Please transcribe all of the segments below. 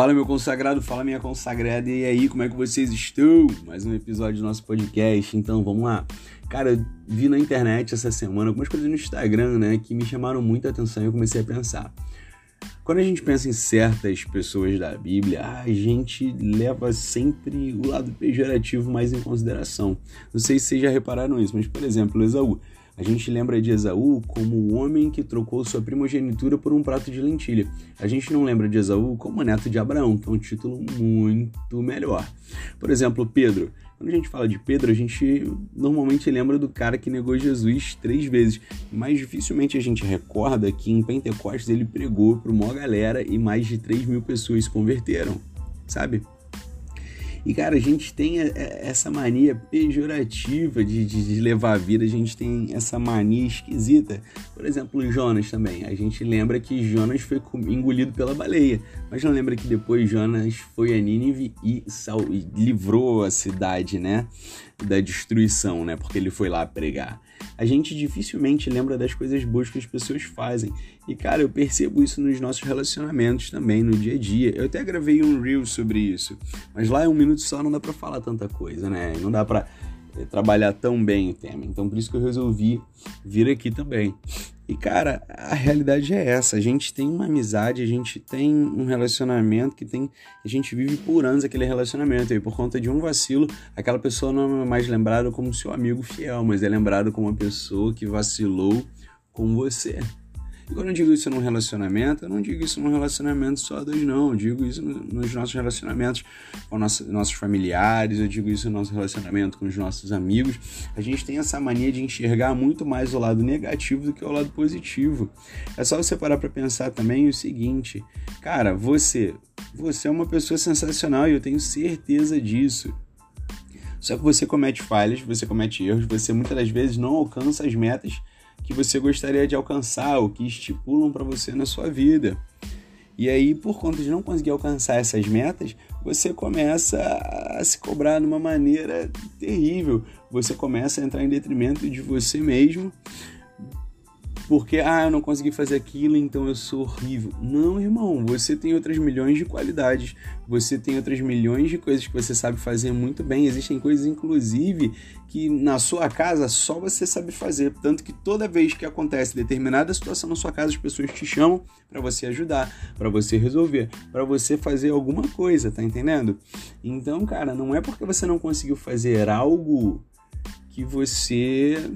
Fala meu consagrado, fala minha consagrada, e aí, como é que vocês estão? Mais um episódio do nosso podcast, então vamos lá. Cara, eu vi na internet essa semana algumas coisas no Instagram, né, que me chamaram muita atenção e eu comecei a pensar. Quando a gente pensa em certas pessoas da Bíblia, a gente leva sempre o lado pejorativo mais em consideração. Não sei se vocês já repararam isso, mas por exemplo, Esaú. A gente lembra de Esaú como o homem que trocou sua primogenitura por um prato de lentilha. A gente não lembra de Esaú como neto de Abraão, que é um título muito melhor. Por exemplo, Pedro. Quando a gente fala de Pedro, a gente normalmente lembra do cara que negou Jesus três vezes, mas dificilmente a gente recorda que em Pentecostes ele pregou para uma galera e mais de 3 mil pessoas se converteram, sabe? E, cara, a gente tem essa mania pejorativa de, de, de, levar a vida, a gente tem essa mania esquisita. Por exemplo, Jonas também. A gente lembra que Jonas foi engolido pela baleia, mas não lembra que depois Jonas foi a Nínive e, sal, e livrou a cidade, né? Da destruição, né? Porque ele foi lá pregar a gente dificilmente lembra das coisas boas que as pessoas fazem. E cara, eu percebo isso nos nossos relacionamentos também, no dia a dia. Eu até gravei um reel sobre isso, mas lá é um minuto só, não dá para falar tanta coisa, né? Não dá para trabalhar tão bem o tema. Então por isso que eu resolvi vir aqui também. E cara, a realidade é essa. A gente tem uma amizade, a gente tem um relacionamento que tem. A gente vive por anos aquele relacionamento. E por conta de um vacilo, aquela pessoa não é mais lembrada como seu amigo fiel, mas é lembrada como uma pessoa que vacilou com você. E quando eu digo isso num relacionamento, eu não digo isso num relacionamento só a não. Eu digo isso nos nossos relacionamentos com nossos, nossos familiares, eu digo isso no nosso relacionamento com os nossos amigos. A gente tem essa mania de enxergar muito mais o lado negativo do que o lado positivo. É só você parar para pensar também o seguinte, cara, você, você é uma pessoa sensacional e eu tenho certeza disso. Só que você comete falhas, você comete erros, você muitas das vezes não alcança as metas que você gostaria de alcançar, o que estipulam para você na sua vida. E aí, por conta de não conseguir alcançar essas metas, você começa a se cobrar de uma maneira terrível. Você começa a entrar em detrimento de você mesmo porque, ah, eu não consegui fazer aquilo, então eu sou horrível. Não, irmão, você tem outras milhões de qualidades, você tem outras milhões de coisas que você sabe fazer muito bem. Existem coisas, inclusive, que na sua casa só você sabe fazer. Tanto que toda vez que acontece determinada situação na sua casa, as pessoas te chamam para você ajudar, para você resolver, para você fazer alguma coisa, tá entendendo? Então, cara, não é porque você não conseguiu fazer algo que você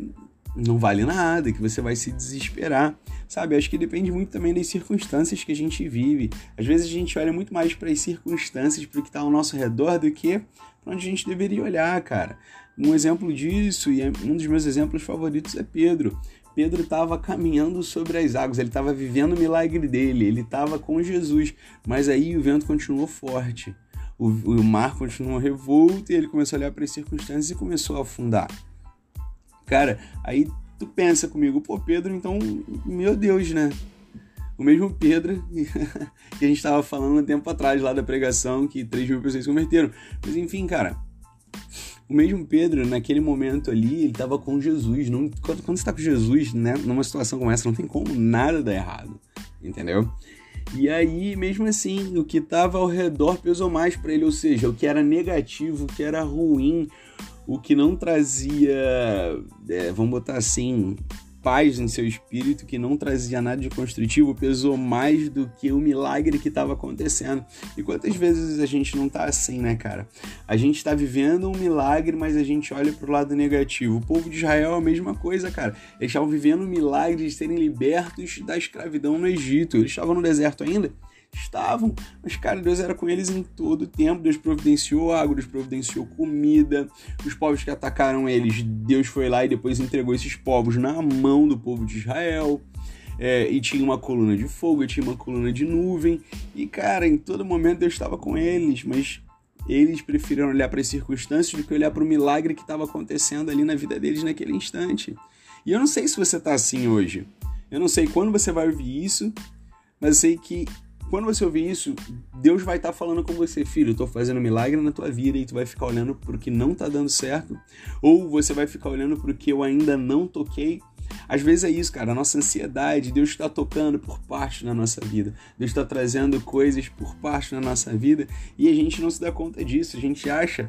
não vale nada, que você vai se desesperar. Sabe, acho que depende muito também das circunstâncias que a gente vive. Às vezes a gente olha muito mais para as circunstâncias, para o que está ao nosso redor, do que para onde a gente deveria olhar, cara. Um exemplo disso, e é um dos meus exemplos favoritos, é Pedro. Pedro estava caminhando sobre as águas, ele estava vivendo o milagre dele, ele estava com Jesus, mas aí o vento continuou forte, o, o mar continuou revolto e ele começou a olhar para as circunstâncias e começou a afundar. Cara, aí tu pensa comigo, pô, Pedro, então, meu Deus, né? O mesmo Pedro que a gente estava falando um tempo atrás lá da pregação, que 3 mil pessoas se converteram. Mas enfim, cara, o mesmo Pedro, naquele momento ali, ele estava com Jesus. Não, quando, quando você está com Jesus, né, numa situação como essa, não tem como nada dar errado, entendeu? E aí, mesmo assim, o que estava ao redor pesou mais para ele, ou seja, o que era negativo, o que era ruim, o que não trazia, é, vamos botar assim, paz em seu espírito, que não trazia nada de construtivo, pesou mais do que o milagre que estava acontecendo. E quantas vezes a gente não tá assim, né, cara? A gente está vivendo um milagre, mas a gente olha pro lado negativo. O povo de Israel é a mesma coisa, cara. Eles estavam vivendo um milagre de serem libertos da escravidão no Egito. Eles estavam no deserto ainda Estavam, mas cara, Deus era com eles em todo o tempo. Deus providenciou água, Deus providenciou comida. Os povos que atacaram eles, Deus foi lá e depois entregou esses povos na mão do povo de Israel. É, e tinha uma coluna de fogo, e tinha uma coluna de nuvem. E cara, em todo momento Deus estava com eles, mas eles preferiram olhar para as circunstâncias do que olhar para o milagre que estava acontecendo ali na vida deles naquele instante. E eu não sei se você está assim hoje. Eu não sei quando você vai ouvir isso, mas eu sei que quando você ouvir isso, Deus vai estar tá falando com você, filho, eu tô fazendo milagre na tua vida e tu vai ficar olhando pro que não tá dando certo, ou você vai ficar olhando pro que eu ainda não toquei. Às vezes é isso, cara, a nossa ansiedade, Deus está tocando por parte na nossa vida, Deus está trazendo coisas por parte na nossa vida e a gente não se dá conta disso, a gente acha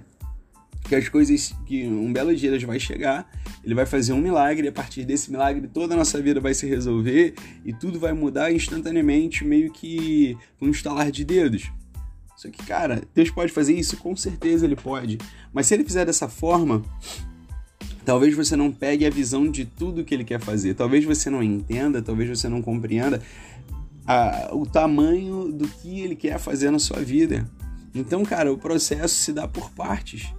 que as coisas, que um belo dia Deus vai chegar, ele vai fazer um milagre, e a partir desse milagre toda a nossa vida vai se resolver e tudo vai mudar instantaneamente, meio que um estalar de dedos. Só que, cara, Deus pode fazer isso? Com certeza ele pode. Mas se ele fizer dessa forma, talvez você não pegue a visão de tudo que ele quer fazer. Talvez você não entenda, talvez você não compreenda a, o tamanho do que ele quer fazer na sua vida. Então, cara, o processo se dá por partes.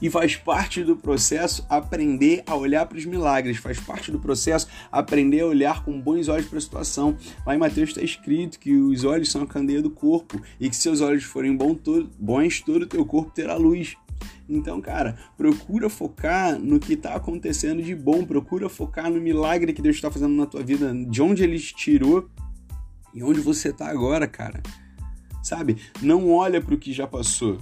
E faz parte do processo aprender a olhar para os milagres, faz parte do processo aprender a olhar com bons olhos para a situação. Lá em Mateus está escrito que os olhos são a candeia do corpo e que se seus olhos forem bons, todo o teu corpo terá luz. Então, cara, procura focar no que está acontecendo de bom, procura focar no milagre que Deus está fazendo na tua vida, de onde Ele te tirou e onde você está agora, cara. Sabe? Não olha para o que já passou.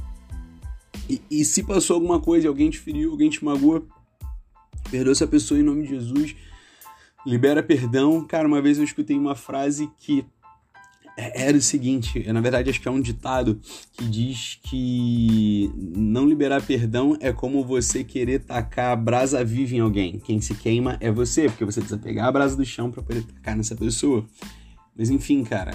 E, e, se passou alguma coisa, alguém te feriu, alguém te magoou, perdoa essa pessoa em nome de Jesus, libera perdão. Cara, uma vez eu escutei uma frase que é, era o seguinte, na verdade acho que é um ditado que diz que não liberar perdão é como você querer tacar brasa viva em alguém. Quem se queima é você, porque você precisa pegar a brasa do chão para poder tacar nessa pessoa. Mas enfim, cara,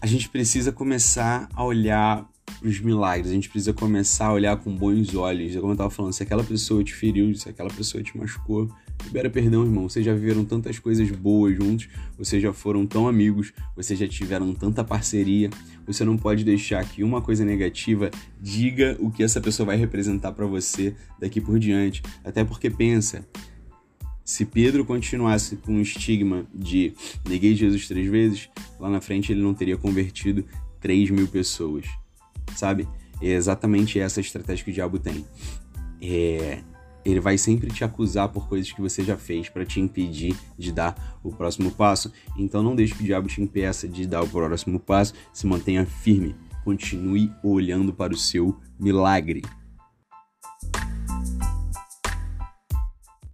a gente precisa começar a olhar os milagres, a gente precisa começar a olhar com bons olhos. Como eu tava falando, se aquela pessoa te feriu, se aquela pessoa te machucou, libera perdão, irmão. Vocês já viveram tantas coisas boas juntos, vocês já foram tão amigos, vocês já tiveram tanta parceria. Você não pode deixar que uma coisa negativa diga o que essa pessoa vai representar para você daqui por diante. Até porque pensa, se Pedro continuasse com o estigma de neguei Jesus três vezes, lá na frente ele não teria convertido 3 mil pessoas sabe? É exatamente essa estratégia que o diabo tem. É, ele vai sempre te acusar por coisas que você já fez para te impedir de dar o próximo passo. Então não deixe que o diabo te impeça de dar o próximo passo. Se mantenha firme. Continue olhando para o seu milagre.